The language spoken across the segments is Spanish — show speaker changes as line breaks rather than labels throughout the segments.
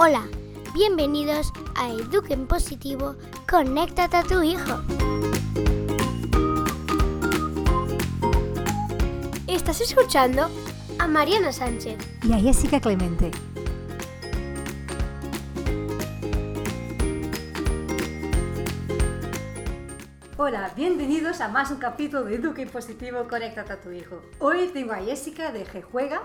Hola, bienvenidos a Eduquen Positivo, conéctate a tu hijo. Estás escuchando a Mariana Sánchez
y a Jessica Clemente. Hola, bienvenidos a más un capítulo de Eduque Positivo, conéctate a tu hijo. Hoy tengo a Jessica de G Juega,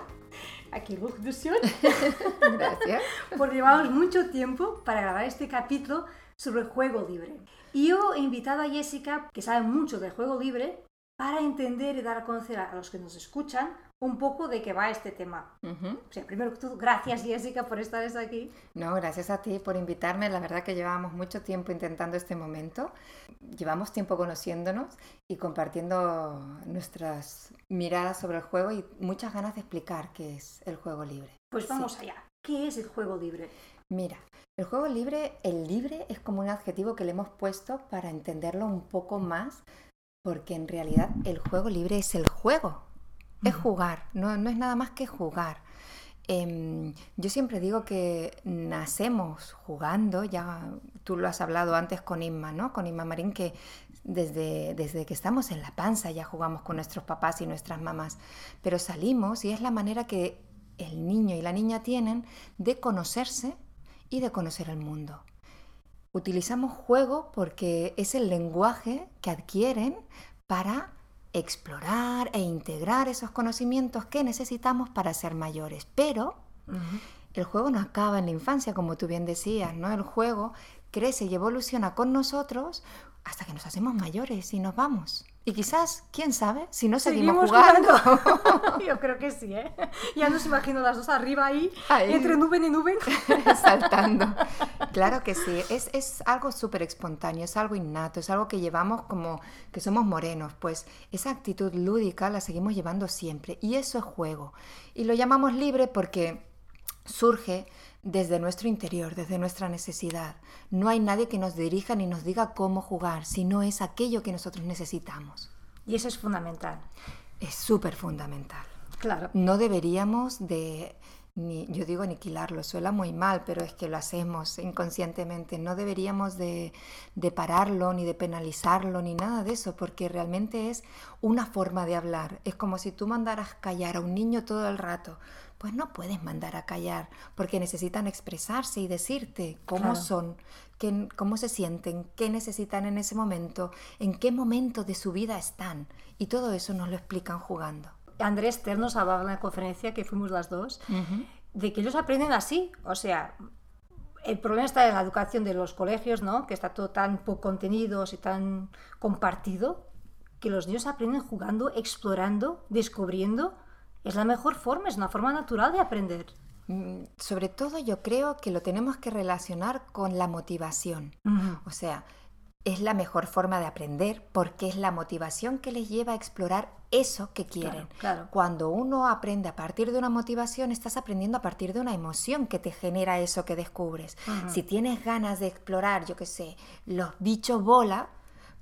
aquí Lucdusión.
Gracias.
Porque llevamos mucho tiempo para grabar este capítulo sobre el juego libre. Y yo he invitado a Jessica, que sabe mucho del juego libre, para entender y dar a conocer a los que nos escuchan un poco de qué va este tema. O sea, primero que todo, gracias Jessica por estar aquí.
No, gracias a ti por invitarme. La verdad que llevábamos mucho tiempo intentando este momento. Llevamos tiempo conociéndonos y compartiendo nuestras miradas sobre el juego y muchas ganas de explicar qué es el juego libre.
Pues vamos allá. ¿Qué es el juego libre?
Mira, el juego libre, el libre es como un adjetivo que le hemos puesto para entenderlo un poco más, porque en realidad el juego libre es el juego, es jugar, no, no es nada más que jugar. Em, yo siempre digo que nacemos jugando, ya tú lo has hablado antes con Inma, ¿no? Con Inma Marín, que desde, desde que estamos en la panza ya jugamos con nuestros papás y nuestras mamás, pero salimos y es la manera que el niño y la niña tienen de conocerse y de conocer el mundo. Utilizamos juego porque es el lenguaje que adquieren para explorar e integrar esos conocimientos que necesitamos para ser mayores. Pero el juego no acaba en la infancia, como tú bien decías, ¿no? El juego crece y evoluciona con nosotros hasta que nos hacemos mayores y nos vamos. Y quizás, quién sabe, si no seguimos, jugando.
Yo creo que sí, ¿eh? Ya nos imagino las dos arriba ahí, entre nube y nube.
Saltando. Claro que sí, es, es algo súper espontáneo, es algo innato, es algo que llevamos como que somos morenos. Pues esa actitud lúdica la seguimos llevando siempre. Y eso es juego. Y lo llamamos libre porque surge desde nuestro interior, desde nuestra necesidad. No hay nadie que nos dirija ni nos diga cómo jugar, sino es aquello que nosotros necesitamos.
Y eso es fundamental.
Es súper fundamental.
Claro.
No deberíamos de, ni, yo digo aniquilarlo, suena muy mal, pero es que lo hacemos inconscientemente. No deberíamos de, de pararlo, ni de penalizarlo, ni nada de eso, porque realmente es una forma de hablar. Es como si tú mandaras callar a un niño todo el rato pues no puedes mandar a callar, porque necesitan expresarse y decirte cómo son, qué, cómo se sienten, qué necesitan en ese momento, en qué momento de su vida están. Y todo eso nos lo explican jugando.
Andrés Ter nos hablaba en la conferencia que fuimos las dos, de que ellos aprenden así, o sea, el problema está en la educación de los colegios, ¿no? Que está todo tan poco contenidos y tan compartido, que los niños aprenden jugando, explorando, descubriendo es la mejor forma, es una forma natural de aprender.
Mm, sobre todo yo creo que lo tenemos que relacionar con la motivación. O sea, es la mejor forma de aprender porque es la motivación que les lleva a explorar eso que quieren.
Claro,
Cuando uno aprende a partir de una motivación, estás aprendiendo a partir de una emoción que te genera eso que descubres. Si tienes ganas de explorar, yo qué sé, los bichos bola,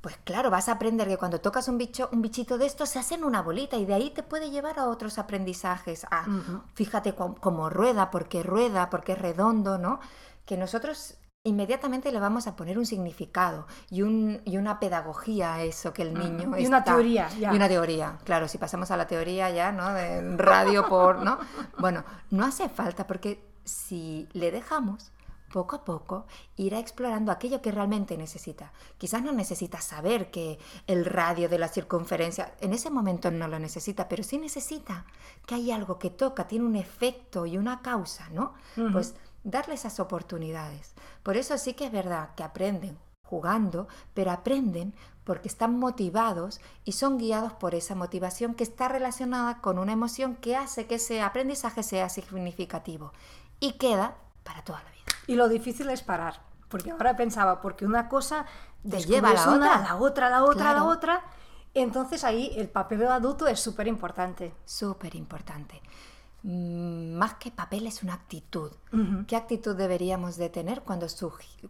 pues claro, vas a aprender que cuando tocas un bicho, un bichito de estos se hacen una bolita y de ahí te puede llevar a otros aprendizajes. A, Fíjate cómo, rueda, porque rueda, porque es redondo, ¿no? Que nosotros inmediatamente le vamos a poner un significado y, un, y una pedagogía a eso que el niño
Y una teoría, ya.
Y una teoría, claro, si pasamos a la teoría ya, ¿no? De radio por, ¿no? Bueno, no hace falta porque si le dejamos poco a poco irá explorando aquello que realmente necesita. Quizás no necesita saber que el radio de la circunferencia, en ese momento no lo necesita, pero sí necesita que hay algo que toca, tiene un efecto y una causa, ¿no? Pues darle esas oportunidades. Por eso sí que es verdad que aprenden jugando, pero aprenden porque están motivados y son guiados por esa motivación que está relacionada con una emoción que hace que ese aprendizaje sea significativo y queda para toda la vida.
Y lo difícil es parar, porque ahora pensaba, porque una cosa
te lleva a la
otra, a la otra, a la otra, a la otra. Entonces ahí el papel del adulto es súper importante.
Súper importante. Mm, más que papel es una actitud. ¿Qué actitud deberíamos de tener cuando,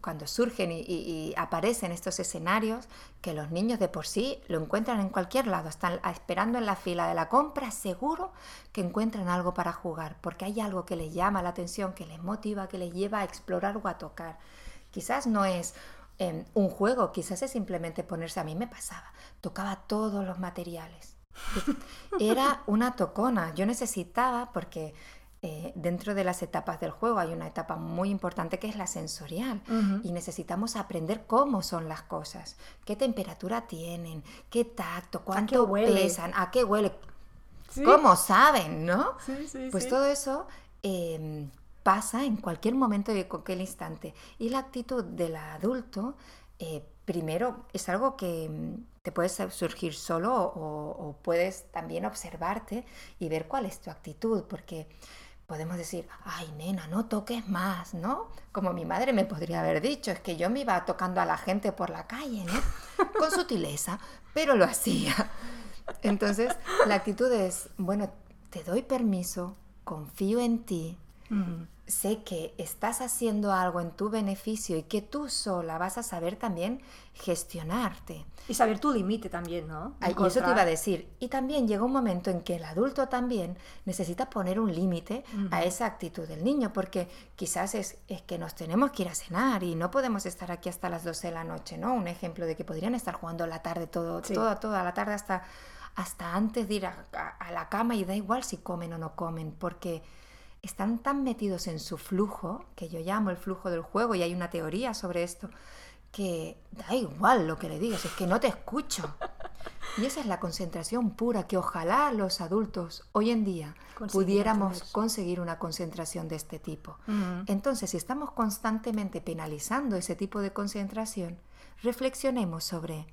cuando surgen y, y, aparecen estos escenarios que los niños de por sí lo encuentran en cualquier lado? Están esperando en la fila de la compra, seguro que encuentran algo para jugar, porque hay algo que les llama la atención, que les motiva, que les lleva a explorar o a tocar. Quizás no es em, un juego, quizás es simplemente ponerse, a mí me pasaba, tocaba todos los materiales. Era una tocona, yo necesitaba, porque eh, dentro de las etapas del juego hay una etapa muy importante que es la sensorial. Y necesitamos aprender cómo son las cosas, qué temperatura tienen, qué tacto, cuánto pesan, a qué huele, cómo saben, ¿no? pues todo eso em, pasa en cualquier momento y en cualquier instante. Y la actitud del adulto, eh, primero, es algo que mm, te puede surgir solo o, puedes también observarte y ver cuál es tu actitud, porque podemos decir, ay nena, no toques más, ¿no? Como mi madre me podría haber dicho, es que yo me iba tocando a la gente por la calle, ¿no? Con sutileza, pero lo hacía. Entonces, la actitud es, bueno, te doy permiso, confío en ti, sé que estás haciendo algo en tu beneficio y que tú sola vas a saber también gestionarte.
Y saber tu límite también, ¿no?
y eso te iba a decir. Y también llega un momento en que el adulto también necesita poner un límite a esa actitud del niño, porque quizás es, es, que nos tenemos que ir a cenar y no podemos estar aquí hasta las 12 de la noche, ¿no? Un ejemplo de que podrían estar jugando la tarde, todo, toda, toda la tarde hasta, hasta antes de ir a la cama y da igual si comen o no comen, porque están tan metidos en su flujo, que yo llamo el flujo del juego, y hay una teoría sobre esto, que da igual lo que le digas, es que no te escucho. Y esa es la concentración pura, que ojalá los adultos hoy en día pudiéramos conseguir una concentración de este tipo. Entonces, si estamos constantemente penalizando ese tipo de concentración, reflexionemos sobre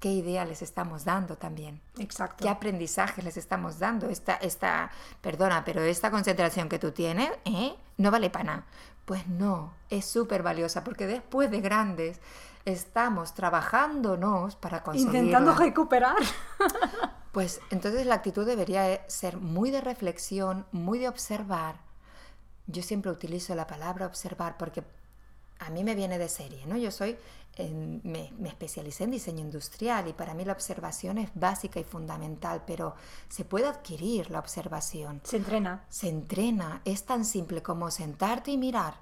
qué idea les estamos dando también.
Exacto.
¿Qué aprendizaje les estamos dando? Esta, esta, perdona, pero esta concentración que tú tienes, ¿eh? No vale para nada. Pues no, es súper valiosa porque después de grandes estamos trabajándonos para conseguir...
Intentando recuperar.
pues entonces la actitud debería ser muy de reflexión, muy de observar. Yo siempre utilizo la palabra observar porque a mí me viene de serie, ¿no? Yo soy me, especialicé en diseño industrial y para mí la observación es básica y fundamental, pero se puede adquirir la observación.
Se entrena.
Se entrena. Es tan simple como sentarte y mirar,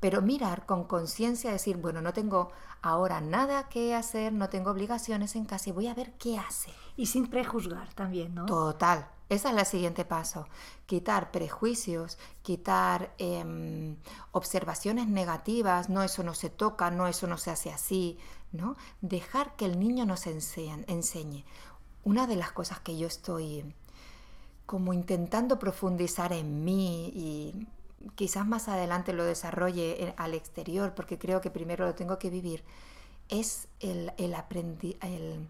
pero mirar con conciencia, decir, bueno, no tengo ahora nada que hacer, no tengo obligaciones en casa y voy a ver qué hace.
Y sin prejuzgar también, ¿no?
Total. Ese es el siguiente paso. Quitar prejuicios, quitar em, observaciones negativas, no, eso no se toca, no, eso no se hace así, ¿no? Dejar que el niño nos enseñe. enseñe. Una de las cosas que yo estoy como intentando profundizar en mí y quizás más adelante lo desarrolle al exterior, porque creo que primero lo tengo que vivir, es el, el, el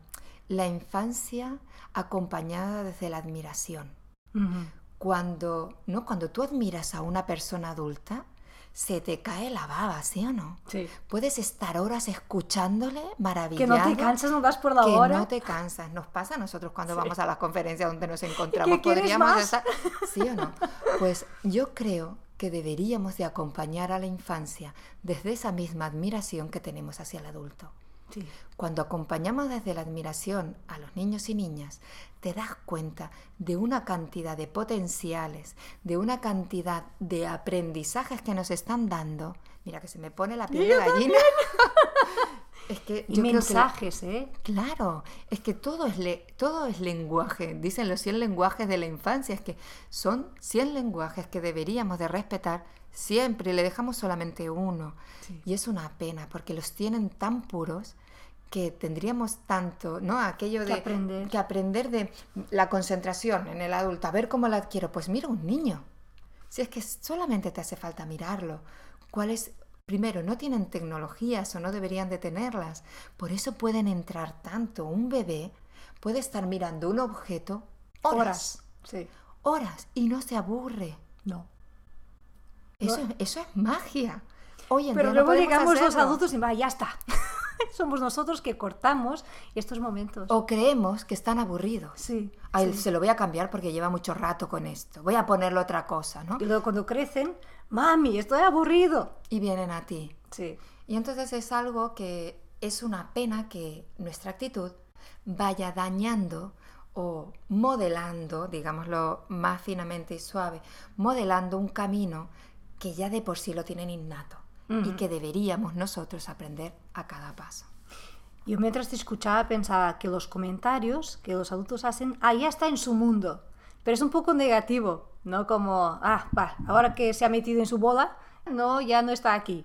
la infancia acompañada desde la admiración. Cuando, ¿no? Cuando tú admiras a una persona adulta, se te cae la baba, ¿sí o no?
Sí.
Puedes estar horas escuchándole, maravillado.
Que no te cansas, no das por la
que
hora.
no te cansas. Nos pasa a nosotros cuando vamos a las conferencias donde nos encontramos. Podríamos estar... ¿Sí o no? Pues yo creo que deberíamos de acompañar a la infancia desde esa misma admiración que tenemos hacia el adulto. Cuando acompañamos desde la admiración a los niños y niñas, te das cuenta de una cantidad de potenciales, de una cantidad de aprendizajes que nos están dando. Mira que se me pone la piel de gallina.
es que y mensajes, ¿eh?
Claro, es que todo es, todo es lenguaje. Dicen los 100 lenguajes de la infancia, es que son 100 lenguajes que deberíamos de respetar siempre, le dejamos solamente uno. Y es una pena porque los tienen tan puros que tendríamos tanto, ¿no? Aquello de
que aprender.
que aprender de la concentración en el adulto, a ver cómo la adquiero. Pues mira un niño. Si es que solamente te hace falta mirarlo. ¿Cuál es? Primero, no tienen tecnologías o no deberían de tenerlas. Por eso pueden entrar tanto. Un bebé puede estar mirando un objeto horas.
Horas. Sí.
Horas y no se aburre.
No.
Eso, eso es magia. Hoy
Pero luego llegamos los adultos y va, ya está. somos nosotros que cortamos estos momentos.
O creemos que están aburridos.
Sí,
A él
sí.
se lo voy a cambiar porque lleva mucho rato con esto. Voy a ponerle otra cosa, ¿no?
Y luego cuando crecen, mami, estoy aburrido.
Y vienen a ti.
Sí,
Y entonces es algo que es una pena que nuestra actitud vaya dañando o modelando, digámoslo más finamente y suave, modelando un camino que ya de por sí lo tienen innato y que deberíamos nosotros aprender a cada paso.
Yo mientras te escuchaba pensaba que los comentarios que los adultos hacen, ah, ya está en su mundo, pero es un poco negativo, ¿no? Como, ah, va, ahora que se ha metido en su bola, no, ya no está aquí.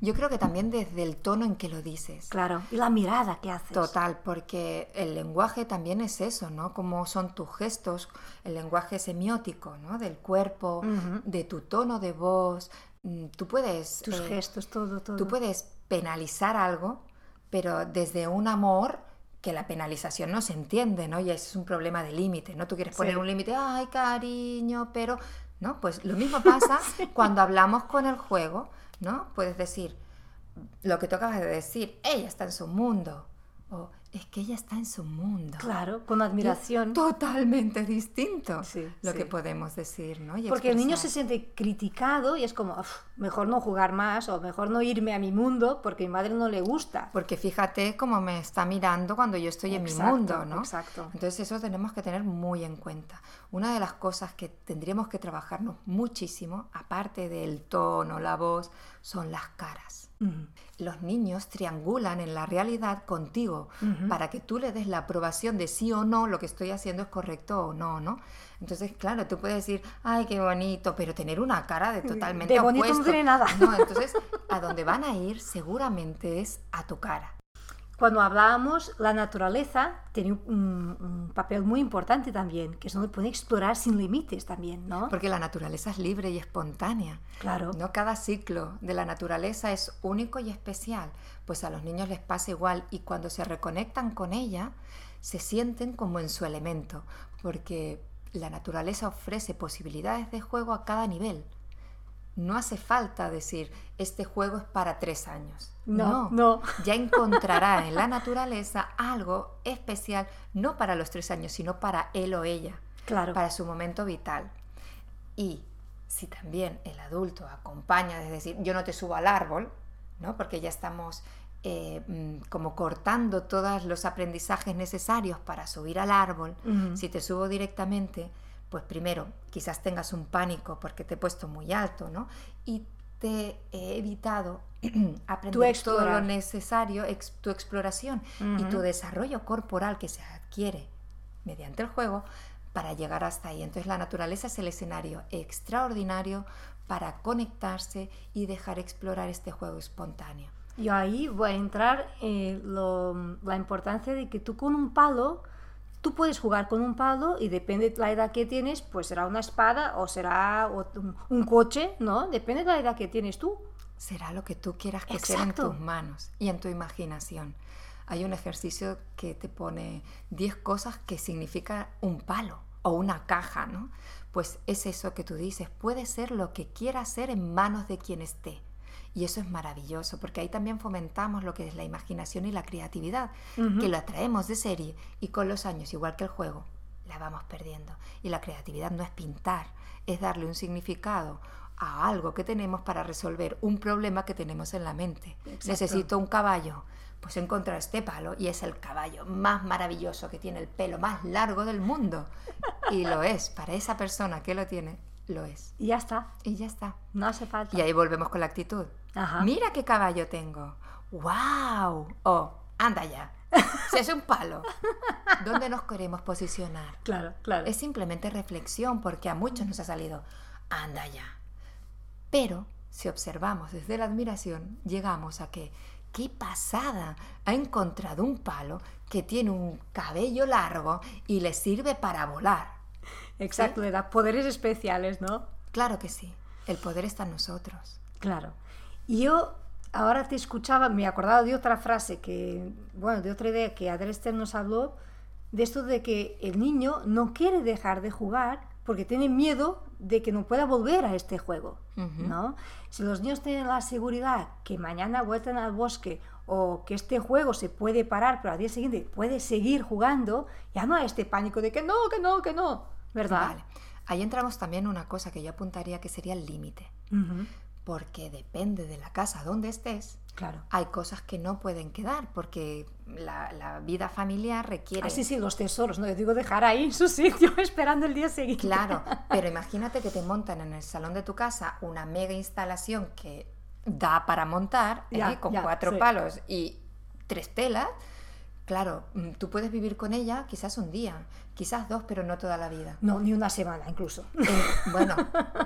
Yo creo que también desde el tono en que lo dices.
Claro, y la mirada que haces.
Total, porque el lenguaje también es eso, ¿no? Como son tus gestos, el lenguaje semiótico, ¿no? Del cuerpo, de tu tono de voz. Mm, Tú puedes...
Tus
eh,
gestos, todo, todo.
Tú puedes penalizar algo, pero desde un amor que la penalización no se entiende, ¿no? Y es un problema de límite, ¿no? Tú quieres poner
Sí.
un límite, ay, cariño, pero... ¿No? Pues lo mismo pasa cuando hablamos con el juego, ¿no? Puedes decir lo que tú acabas de decir, ella está en su mundo, o es que ella está en su mundo.
Claro, con admiración.
Totalmente distinto
Sí,
lo
sí.
que podemos decir, ¿no? Y
Porque el niño se
expresar.
siente criticado y es como, "Uf, mejor no jugar más o mejor no irme a mi mundo porque a mi madre no le gusta.
Porque fíjate cómo me está mirando cuando yo estoy en mi
Exacto,
mundo, ¿no?
exacto.
Entonces eso tenemos que tener muy en cuenta. Una de las cosas que tendríamos que trabajarnos muchísimo, aparte del tono, la voz, son las caras. Los niños triangulan en la realidad contigo para que tú le des la aprobación de sí o no, lo que estoy haciendo es correcto o no, ¿no? Entonces, claro, tú puedes decir, ay, qué bonito, pero tener una cara de totalmente
De bonito no
opuesto.
tiene nada.
No, entonces, a donde van a ir seguramente es a tu cara.
Cuando hablábamos, la naturaleza tiene un, un papel muy importante también, que es donde puede explorar sin límites también, ¿no?
Porque la naturaleza es libre y espontánea.
Claro.
No cada ciclo de la naturaleza es único y especial, pues a los niños les pasa igual y cuando se reconectan con ella se sienten como en su elemento, porque la naturaleza ofrece posibilidades de juego a cada nivel. No hace falta decir, este juego es para tres años.
No, no.
Ya encontrará en la naturaleza algo especial, no para los tres años, sino para él o ella
Claro.
para su momento vital. Y si también el adulto acompaña, es decir, yo no te subo al árbol, ¿no? porque ya estamos eh, mm, como cortando todos los aprendizajes necesarios para subir al árbol, si te subo directamente, pues primero quizás tengas un pánico porque te he puesto muy alto, ¿no? Y te he evitado aprender todo lo necesario, ex- tu exploración y tu desarrollo corporal que se adquiere mediante el juego para llegar hasta ahí. Entonces la naturaleza es el escenario extraordinario para conectarse y dejar explorar este juego espontáneo.
Yo ahí voy a entrar en lo- la importancia de que tú con un palo, tú puedes jugar con un palo y depende de la edad que tienes, pues será una espada o será un, un coche, ¿no? Depende de la edad que tienes tú.
Será lo que tú quieras que sea en tus manos y en tu imaginación. Hay un ejercicio que te pone 10 cosas que significa un palo o una caja, ¿no? Pues es eso que tú dices, puede ser lo que quiera ser en manos de quien esté. Y eso es maravilloso, porque ahí también fomentamos lo que es la imaginación y la creatividad, que lo atraemos de serie y con los años, igual que el juego, la vamos perdiendo. Y la creatividad no es pintar, es darle un significado a algo que tenemos para resolver un problema que tenemos en la mente.
Exacto.
Necesito un caballo, pues encontrar este palo y es el caballo más maravilloso que tiene el pelo más largo del mundo. Y lo es, para esa persona que lo tiene, lo es.
Y ya está,
Y ya está.
no hace falta.
Y ahí volvemos con la actitud.
Ajá.
Mira qué caballo tengo. ¡Wow! Oh, anda ya. Si es un palo. ¿Dónde nos queremos posicionar?
Claro, claro.
Es simplemente reflexión porque a muchos nos ha salido, anda ya. Pero si observamos desde la admiración, llegamos a que, qué pasada, ha encontrado un palo que tiene un cabello largo y le sirve para volar.
Exacto, le da poderes especiales, ¿no?
Claro que sí, el poder está en nosotros.
Claro. Y yo ahora te escuchaba, me acordaba de otra frase que, bueno, de otra idea que Adrester nos habló, de esto de que el niño no quiere dejar de jugar porque tienen miedo de que no pueda volver a este juego, ¿no? Si los niños tienen la seguridad que mañana vuelven al bosque o que este juego se puede parar, pero al día siguiente puede seguir jugando, ya no hay este pánico de que no, que no, que no, ¿verdad?
Vale. Ahí entramos también una cosa que yo apuntaría que sería el límite. Porque depende de la casa donde estés,
Claro.
hay cosas que no pueden quedar porque la, la vida familiar requiere...
Ah, sí, sí, los tesoros, no, yo digo dejar ahí en su sitio esperando el día siguiente.
Claro, pero imagínate que te montan en el salón de tu casa una mega instalación que da para montar, ¿eh?
Ya,
con
ya,
cuatro
sí.
palos y tres telas. Claro, mm, tú puedes vivir con ella quizás un día, quizás dos, pero no toda la vida.
No, ni una semana incluso.
Eh, bueno,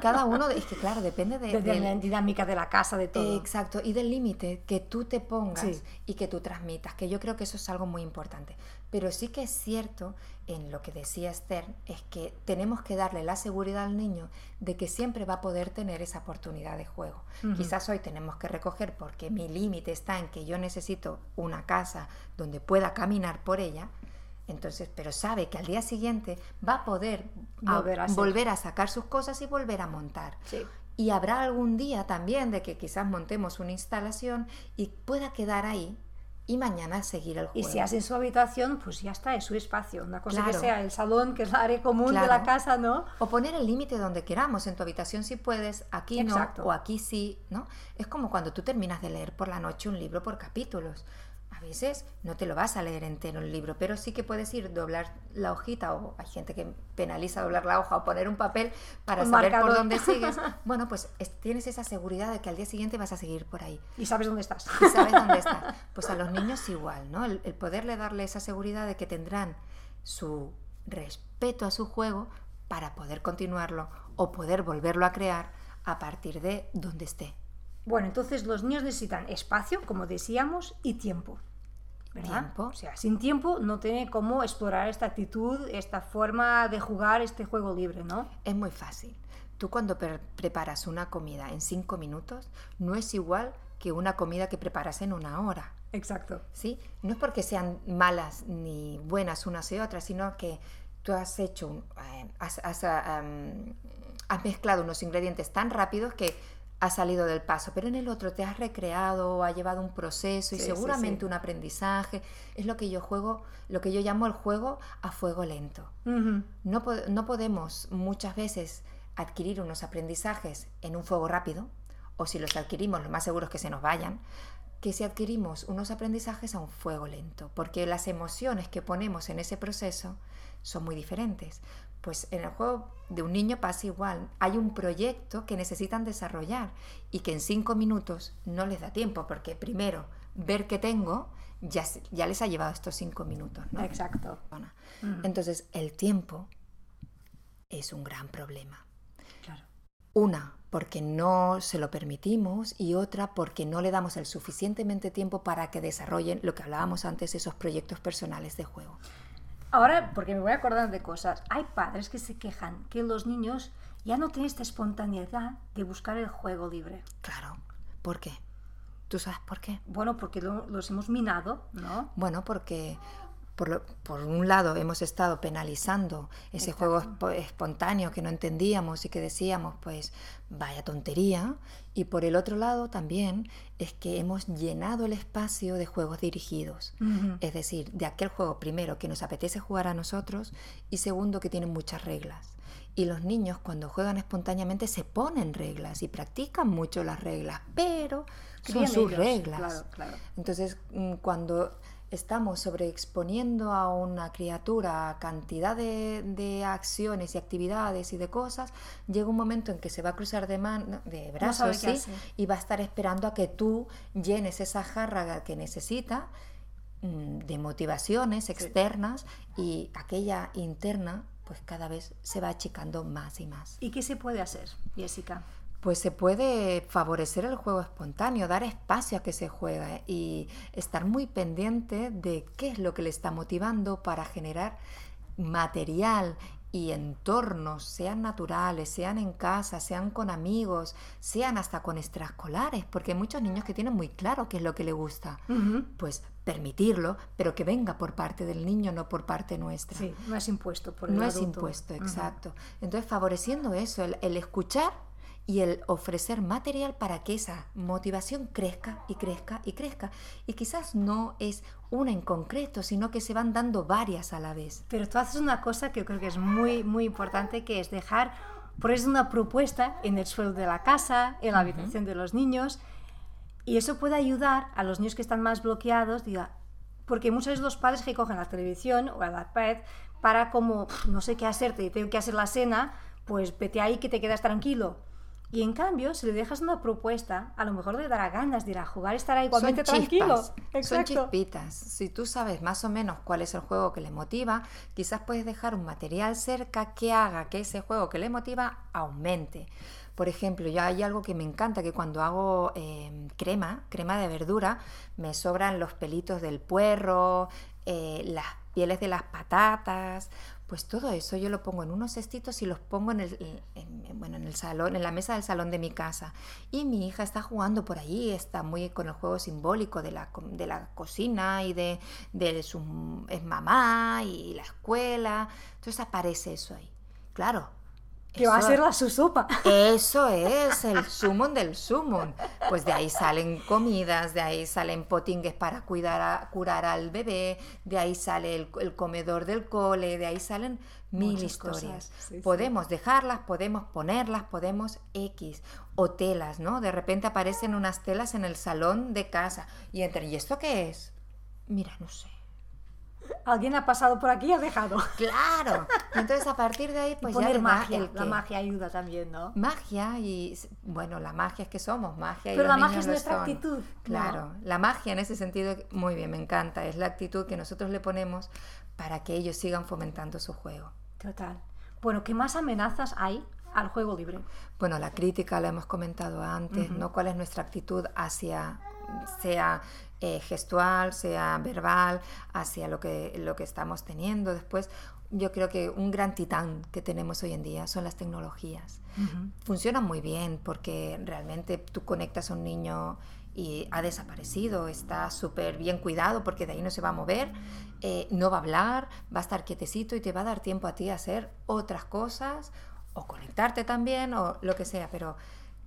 cada uno, es que claro, depende de,
De, de
del-
la dinámica de la casa, de todo.
Exacto, y del límite que tú te pongas
Sí.
y que tú transmitas, que yo creo que eso es algo muy importante. Pero sí que es cierto, en lo que decía Esther, es que tenemos que darle la seguridad al niño de que siempre va a poder tener esa oportunidad de juego. Quizás hoy tenemos que recoger porque mi límite está en que yo necesito una casa donde pueda caminar por ella. Entonces, pero sabe que al día siguiente va a poder
Volver a
volver a sacar sus cosas y volver a montar.
Sí.
Y habrá algún día también de que quizás montemos una instalación y pueda quedar ahí y mañana seguir el
Y
juego.
si hace en su habitación, pues ya está, es su espacio. Una cosa que sea el salón, que es la área común de la casa, ¿no?
O poner el límite donde queramos, en tu habitación si puedes, aquí
Exacto.
no, o aquí sí, ¿no? Es como cuando tú terminas de leer por la noche un libro por capítulos. A veces no te lo vas a leer entero el libro, pero sí que puedes ir doblar la hojita, o hay gente que penaliza doblar la hoja o poner un papel para
Un
saber
marcador.
por dónde sigues. Bueno, pues es- tienes esa seguridad de que al día siguiente vas a seguir por ahí.
Y sabes dónde estás.
y sabes dónde estás. Pues a los niños igual, ¿no? El, el poderle darle esa seguridad de que tendrán su respeto a su juego para poder continuarlo o poder volverlo a crear a partir de donde esté.
Bueno, entonces los niños necesitan espacio, como decíamos, y tiempo. ¿Verdad?
Tiempo.
O sea, sin tiempo no tiene cómo explorar esta actitud, esta forma de jugar este juego libre, ¿no?
Es muy fácil. Tú cuando pre- preparas una comida en cinco minutos no es igual que una comida que preparas en una hora.
Exacto.
¿sí? No es porque sean malas ni buenas unas y otras, sino que tú has hecho, un- eh, has, has, ah, am, has mezclado unos ingredientes tan rápidos que ha salido del paso, pero en el otro te has recreado, ha llevado un proceso y
Sí,
seguramente
sí.
un aprendizaje. Es lo que yo juego, lo que yo llamo el juego a fuego lento. No, po- no podemos muchas veces adquirir unos aprendizajes en un fuego rápido, o si los adquirimos, lo más seguro es que se nos vayan, que si adquirimos unos aprendizajes a un fuego lento, porque las emociones que ponemos en ese proceso son muy diferentes. Pues en el juego de un niño pasa igual. Hay un proyecto que necesitan desarrollar y que en cinco minutos no les da tiempo, porque primero ver qué tengo ya, les ha llevado estos cinco minutos. ¿no?
Exacto. Mm.
Entonces, el tiempo es un gran problema.
Claro.
Una, porque no se lo permitimos y otra, porque no le damos el suficientemente tiempo para que desarrollen lo que hablábamos antes, esos proyectos personales de juego.
Ahora, porque me voy acordando de cosas, hay padres que se quejan que los niños ya no tienen esta espontaneidad de buscar el juego libre.
Claro. ¿Por qué? ¿Tú sabes por qué?
Bueno, porque lo- los hemos minado, ¿no?
Bueno, porque por, lo- por un lado hemos estado penalizando ese
Exacto.
juego espo- espontáneo que no entendíamos y que decíamos, pues vaya tontería, y por el otro lado también es que hemos llenado el espacio de juegos dirigidos. Es decir, de aquel juego primero que nos apetece jugar a nosotros y segundo que tiene muchas reglas. Y los niños cuando juegan espontáneamente se ponen reglas y practican mucho las reglas, pero son
Crían
sus
ellos,
reglas.
Claro, claro.
Entonces, mm, cuando estamos sobreexponiendo a una criatura a cantidad de, de acciones y actividades y de cosas, llega un momento en que se va a cruzar de, man- de brazos y va a estar esperando a que tú llenes esa jarra que necesita mm, de motivaciones externas y aquella interna pues cada vez se va achicando más y más.
¿Y qué se puede hacer, Jessica?
Pues se puede favorecer el juego espontáneo, dar espacio a que se juegue y estar muy pendiente de qué es lo que le está motivando para generar material y entornos, sean naturales, sean en casa, sean con amigos, sean hasta con extraescolares, porque hay muchos niños que tienen muy claro qué es lo que les gusta. Pues permitirlo, pero que venga por parte del niño, no por parte nuestra.
Sí, no es impuesto por el
No es impuesto, exacto. Entonces, favoreciendo eso, el, el escuchar y el ofrecer material para que esa motivación crezca y crezca y crezca. Y quizás no es una en concreto, sino que se van dando varias a la vez.
Pero tú haces una cosa que yo creo que es muy, muy importante, que es dejar, pones una propuesta en el suelo de la casa, en la habitación de los niños, y eso puede ayudar a los niños que están más bloqueados, diga, porque muchas veces los padres que cogen la televisión o el iPad para como, "Pf, no sé qué hacerte, tengo que hacer la cena, pues vete ahí que te quedas tranquilo. Y en cambio, si le dejas una propuesta, a lo mejor le dará ganas de ir a jugar estará igualmente
son
tranquilo.
chispas, son
Exacto.
chispitas. Si tú sabes más o menos cuál es el juego que le motiva, quizás puedes dejar un material cerca que haga que ese juego que le motiva aumente. Por ejemplo, yo hay algo que me encanta, que cuando hago eh, crema, crema de verdura, me sobran los pelitos del puerro, eh, las pieles de las patatas, pues todo eso yo lo pongo en unos cestitos y los pongo en el, en- en- bueno, en el salón, en la mesa del salón de mi casa. Y mi hija está jugando por allí, está muy con el juego simbólico de la, de la cocina y de, de su es mamá y la escuela. Entonces aparece eso ahí. Claro.
Que va a ser la su sopa.
eso es el sumum del sumum. Pues de ahí salen comidas, de ahí salen potingues para cuidar a- curar al bebé, de ahí sale el, el comedor del cole, de ahí salen mil
Muchas
historias.
sí.
podemos dejarlas, podemos ponerlas, podemos X. O telas, ¿no? De repente aparecen unas telas en el salón de casa y entran, ¿y esto qué es? Mira, no sé.
Alguien ha pasado por aquí y ha dejado.
Claro. Entonces a partir de ahí, pues ya
Poner
da
magia.
el
La magia ayuda también, ¿no?
Magia y bueno, la magia es que somos magia y
Pero la magia es nuestra
son.
actitud, ¿no?
Claro, la magia en ese sentido muy bien, me encanta, es la actitud que nosotros le ponemos para que ellos sigan fomentando su juego.
Total. Bueno, ¿qué más amenazas hay al juego libre?
Bueno, la crítica la hemos comentado antes, ¿no? ¿Cuál es nuestra actitud hacia sea eh, gestual, sea verbal, hacia lo que, lo que estamos teniendo? Después, yo creo que un gran titán que tenemos hoy en día son las tecnologías. Funcionan muy bien porque realmente tú conectas a un niño y ha desaparecido, está súper bien cuidado porque de ahí no se va a mover, eh, no va a hablar, va a estar quietecito y te va a dar tiempo a ti a hacer otras cosas o conectarte también o lo que sea, pero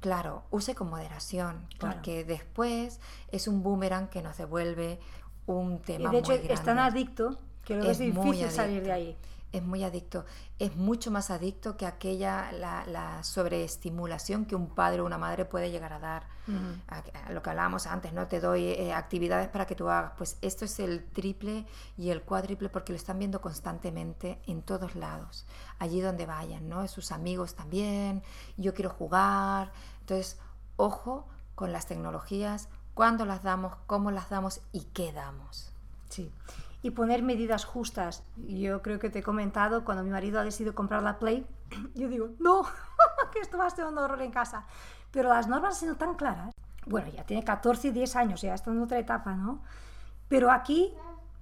claro, use con moderación
Claro.
porque después es un boomerang que nos devuelve un
Y
tema
de hecho
muy
es tan adicto que luego es,
Es muy
difícil salir de
adicto.
ahí.
Es muy adicto. Es mucho más adicto que aquella, la, la sobreestimulación que un padre o una madre puede llegar a dar. A- a lo que hablábamos antes, ¿no? Te doy eh, actividades para que tú hagas. Pues esto es el triple y el cuádruple porque lo están viendo constantemente en todos lados. Allí donde vayan, ¿no? Sus amigos también. Yo quiero jugar. Entonces, ojo con las tecnologías, cuándo las damos, cómo las damos y qué damos.
Sí. Y poner medidas justas. Yo creo que te he comentado, cuando mi marido ha decidido comprar la Play, yo digo, no, que esto va a ser un horror en casa. Pero las normas han sido tan claras. Bueno, ya tiene 14 y 10 años, ya está en otra etapa, ¿no? Pero aquí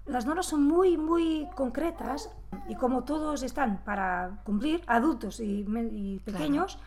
las normas son muy, muy concretas y como todos están para cumplir, adultos y, y pequeños,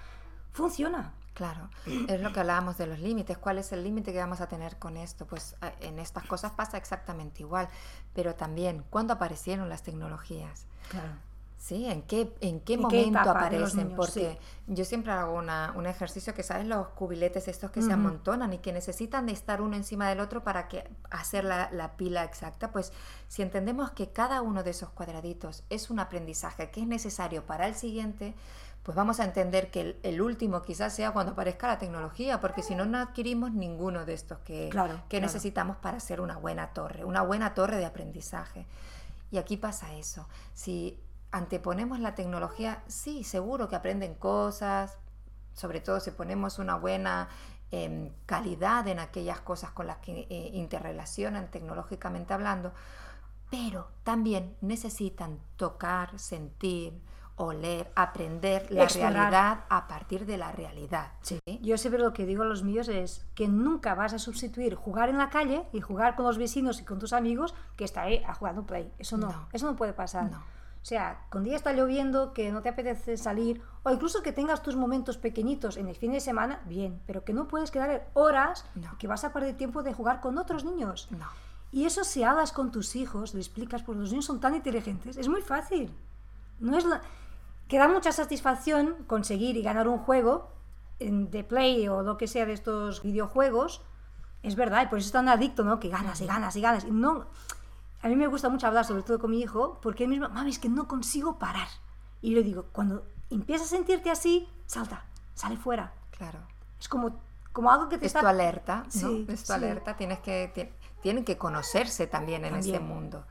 funciona.
Claro, es lo que hablábamos de los límites. ¿Cuál es el límite que vamos a tener con esto? Pues en estas cosas pasa exactamente igual. Pero también, ¿cuándo aparecieron las tecnologías?
Claro.
Sí, ¿en qué, en qué
¿En qué
momento aparecen?
niños?
Porque yo siempre hago una- un ejercicio que, ¿sabes? Los cubiletes estos que se amontonan y que necesitan de estar uno encima del otro para que hacer la, la pila exacta. Pues si entendemos que cada uno de esos cuadraditos es un aprendizaje que es necesario para el siguiente, pues vamos a entender que el, el último quizás sea cuando aparezca la tecnología, porque si no, no adquirimos ninguno de estos que,
Claro,
que
claro.
necesitamos para hacer una buena torre, una buena torre de aprendizaje. Y aquí pasa eso. Si anteponemos la tecnología, sí, seguro que aprenden cosas, sobre todo si ponemos una buena em, calidad en aquellas cosas con las que eh, interrelacionan tecnológicamente hablando, pero también necesitan tocar, sentir, oler, aprender la
Explorar.
realidad a partir de la realidad. ¿sí?
Yo siempre lo que digo a los míos es que nunca vas a sustituir jugar en la calle y jugar con los vecinos y con tus amigos que estar ahí a jugando play. Eso no,
No.
eso no puede pasar.
No.
O sea, cuando día está lloviendo, que no te apetece salir, o incluso que tengas tus momentos pequeñitos en el fin de semana, bien, pero que no puedes quedar horas
No.
que vas a perder tiempo de jugar con otros niños.
No.
Y eso si hablas con tus hijos, le explicas, porque los niños son tan inteligentes, es muy fácil. No es la... Que da mucha satisfacción conseguir y ganar un juego de Play o lo que sea de estos videojuegos. Es verdad, y por eso es tan adicto, ¿no? Que ganas y ganas y ganas. Y no... A mí me gusta mucho hablar, sobre todo con mi hijo, porque él mismo, mami, es que no consigo parar. Y le digo, cuando empiezas a sentirte así, salta, sale fuera.
Claro.
Es como, como algo que te
Es
está...
tu alerta, ¿no?
Sí,
es tu
sí.
alerta. Tienes que, ti- tienen que conocerse también en este
También.
mundo.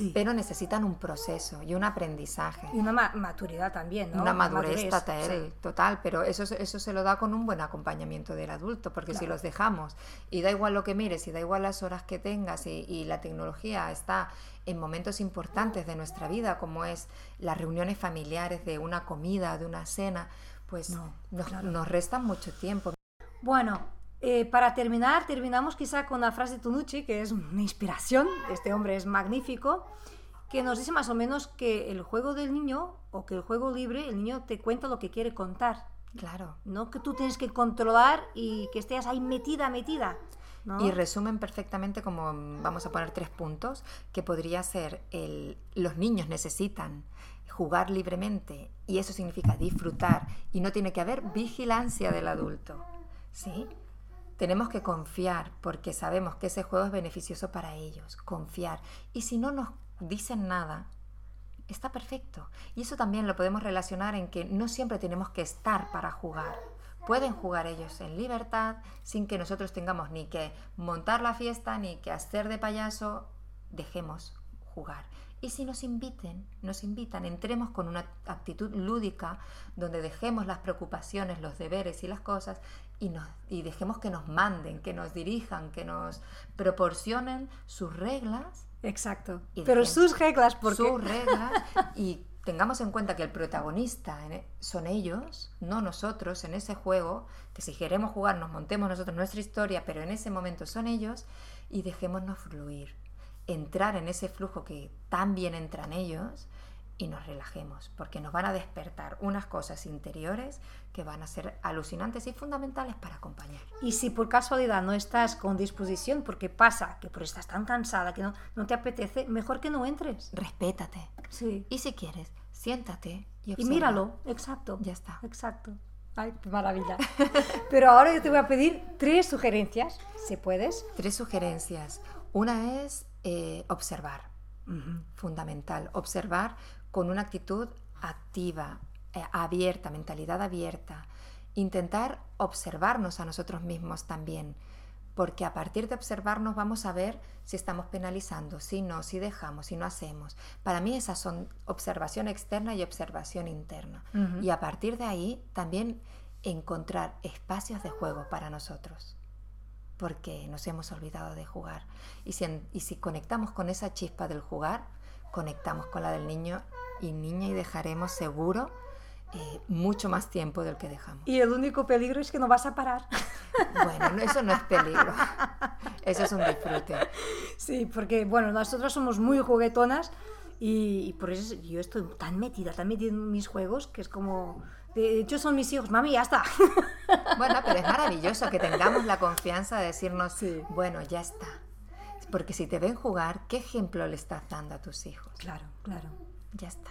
Sí.
Pero necesitan un proceso y un aprendizaje.
Y una ma- maturidad también, ¿no?
Una madurez,
sí.
total, total, pero eso, eso se lo da con un buen acompañamiento del adulto, porque si
Claro.
los dejamos y da igual lo que mires, y da igual las horas que tengas, y, y la tecnología está en momentos importantes de nuestra vida, como es las reuniones familiares de una comida, de una cena, pues
No,
nos,
claro.
nos restan mucho tiempo.
Bueno, eh, para terminar, terminamos quizá con la frase de Tonucci, que es una inspiración, este hombre es magnífico, que nos dice más o menos que el juego del niño, o que el juego libre, el niño te cuenta lo que quiere contar,
Claro.
no que tú tienes que controlar y que estés ahí metida, metida. ¿no?
Y resumen perfectamente como vamos a poner tres puntos, que podría ser el, los niños necesitan jugar libremente y eso significa disfrutar y no tiene que haber vigilancia del adulto. ¿Sí? Tenemos que confiar porque sabemos que ese juego es beneficioso para ellos, confiar. Y si no nos dicen nada, está perfecto. Y eso también lo podemos relacionar en que no siempre tenemos que estar para jugar. Pueden jugar ellos en libertad sin que nosotros tengamos ni que montar la fiesta ni que hacer de payaso. Dejemos jugar. Y si nos inviten, nos invitan, entremos con una actitud lúdica donde dejemos las preocupaciones, los deberes y las cosas y, nos, y dejemos que nos manden, que nos dirijan, que nos proporcionen sus reglas
Exacto.
Y
Pero sus reglas, porque...
sus reglas y tengamos en cuenta que el protagonista en e- son ellos, no nosotros en ese juego, que si queremos jugar nos montemos nosotros nuestra historia, pero en ese momento son ellos y dejémonos fluir, entrar en ese flujo que tan bien entran ellos y nos relajemos, porque nos van a despertar unas cosas interiores que van a ser alucinantes y fundamentales para acompañar.
Y si por casualidad no estás con disposición, porque pasa que por estás tan cansada que no, no te apetece, mejor que no entres.
Respétate.
Sí.
Y si quieres, siéntate y,
Y
observa.
míralo, exacto.
Ya está.
Exacto. Ay, qué maravilla. Pero ahora yo te voy a pedir tres sugerencias, si puedes.
Tres sugerencias. Una es eh, observar, fundamental. Observar con una actitud activa, eh, abierta, mentalidad abierta. Intentar observarnos a nosotros mismos también, porque a partir de observarnos vamos a ver si estamos penalizando, si no, si dejamos, si no hacemos. Para mí esas son observación externa y observación interna. Y a partir de ahí también encontrar espacios de juego para nosotros porque nos hemos olvidado de jugar. Y si, en- y si conectamos con esa chispa del jugar, conectamos con la del niño y niña y dejaremos seguro eh, mucho más tiempo del que dejamos.
Y el único peligro es que no vas a parar.
Bueno, no- eso no es peligro, eso es un disfrute.
Sí, porque bueno, nosotros somos muy juguetonas y, y por eso yo estoy tan metida, tan metida en mis juegos que es como... De hecho son mis hijos, mami, ya está.
Bueno, pero es maravilloso que tengamos la confianza de decirnos,
Sí.
bueno, ya está. Porque si te ven jugar, ¿qué ejemplo le estás dando a tus hijos?
Claro, claro.
Ya está.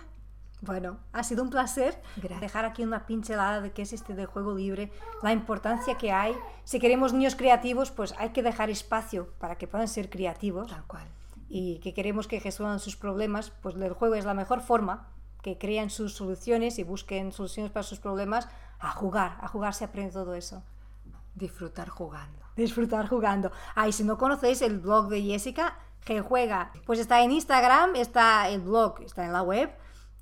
Bueno, ha sido un placer
Gracias.
dejar aquí una pincelada de qué es este del juego libre, la importancia que hay. Si queremos niños creativos, pues hay que dejar espacio para que puedan ser creativos
Tal cual.
y que queremos que resuelvan sus problemas, pues el juego es la mejor forma, que crean sus soluciones y busquen soluciones para sus problemas, a jugar, a jugar se aprende todo eso.
Disfrutar jugando.
Disfrutar jugando. Ah, y si no conocéis el blog de Jessica, que juega, pues está en Instagram, está el blog, está en la web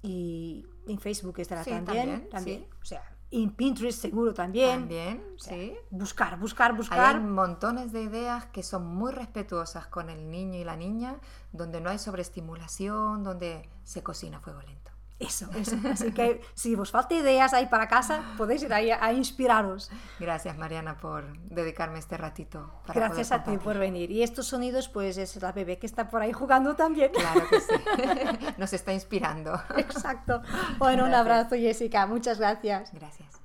y en Facebook estará
Sí,
también.
también, sí.
O sea, en Pinterest seguro también.
También,
O sea,
sí.
Buscar, buscar,
Hay
buscar.
montones de ideas que son muy respetuosas con el niño y la niña, donde no hay sobreestimulación, donde se cocina a fuego lento.
Eso, eso. Así que si os falta ideas ahí para casa, podéis ir ahí a inspiraros.
Gracias, Mariana, por dedicarme este ratito.
Para Gracias a ti por venir. Y estos sonidos, pues es la bebé que está por ahí jugando también.
Claro que sí. Nos está inspirando.
Exacto. Bueno, un abrazo, Jessica. Muchas gracias.
Gracias.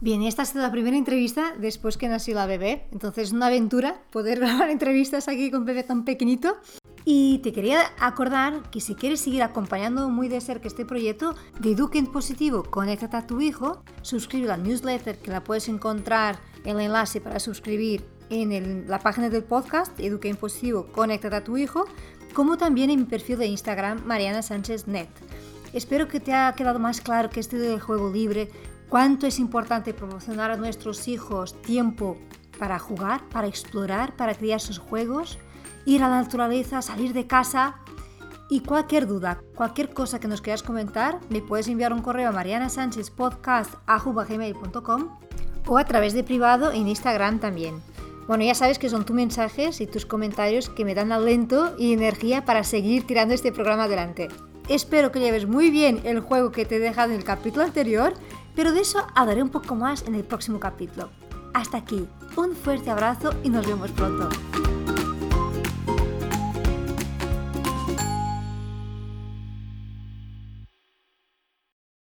Bien, esta ha sido la primera entrevista después que nació la bebé. Entonces, es una aventura poder grabar entrevistas aquí con bebé tan pequeñito. Y te quería acordar que si quieres seguir acompañando muy de cerca este proyecto de Eduque en Positivo, conéctate a tu hijo, suscríbete a la newsletter que la puedes encontrar en el enlace para suscribir en la página del podcast Eduque en Positivo, conéctate a tu hijo, como también en mi perfil de Instagram Mariana Sánchez Net. Espero que te haya quedado más claro que este juego libre, cuánto es importante proporcionar a nuestros hijos tiempo para jugar, para explorar, para crear sus juegos ir a la naturaleza, salir de casa. Y cualquier duda, cualquier cosa que nos quieras comentar, me puedes enviar un correo a marianasanchezpodcast.com o a través de privado en Instagram también. Bueno, ya sabes que son tus mensajes y tus comentarios que me dan alento y energía para seguir tirando este programa adelante. Espero que lleves muy bien el juego que te he dejado en el capítulo anterior, pero de eso hablaré un poco más en el próximo capítulo. Hasta aquí, un fuerte abrazo y nos vemos pronto.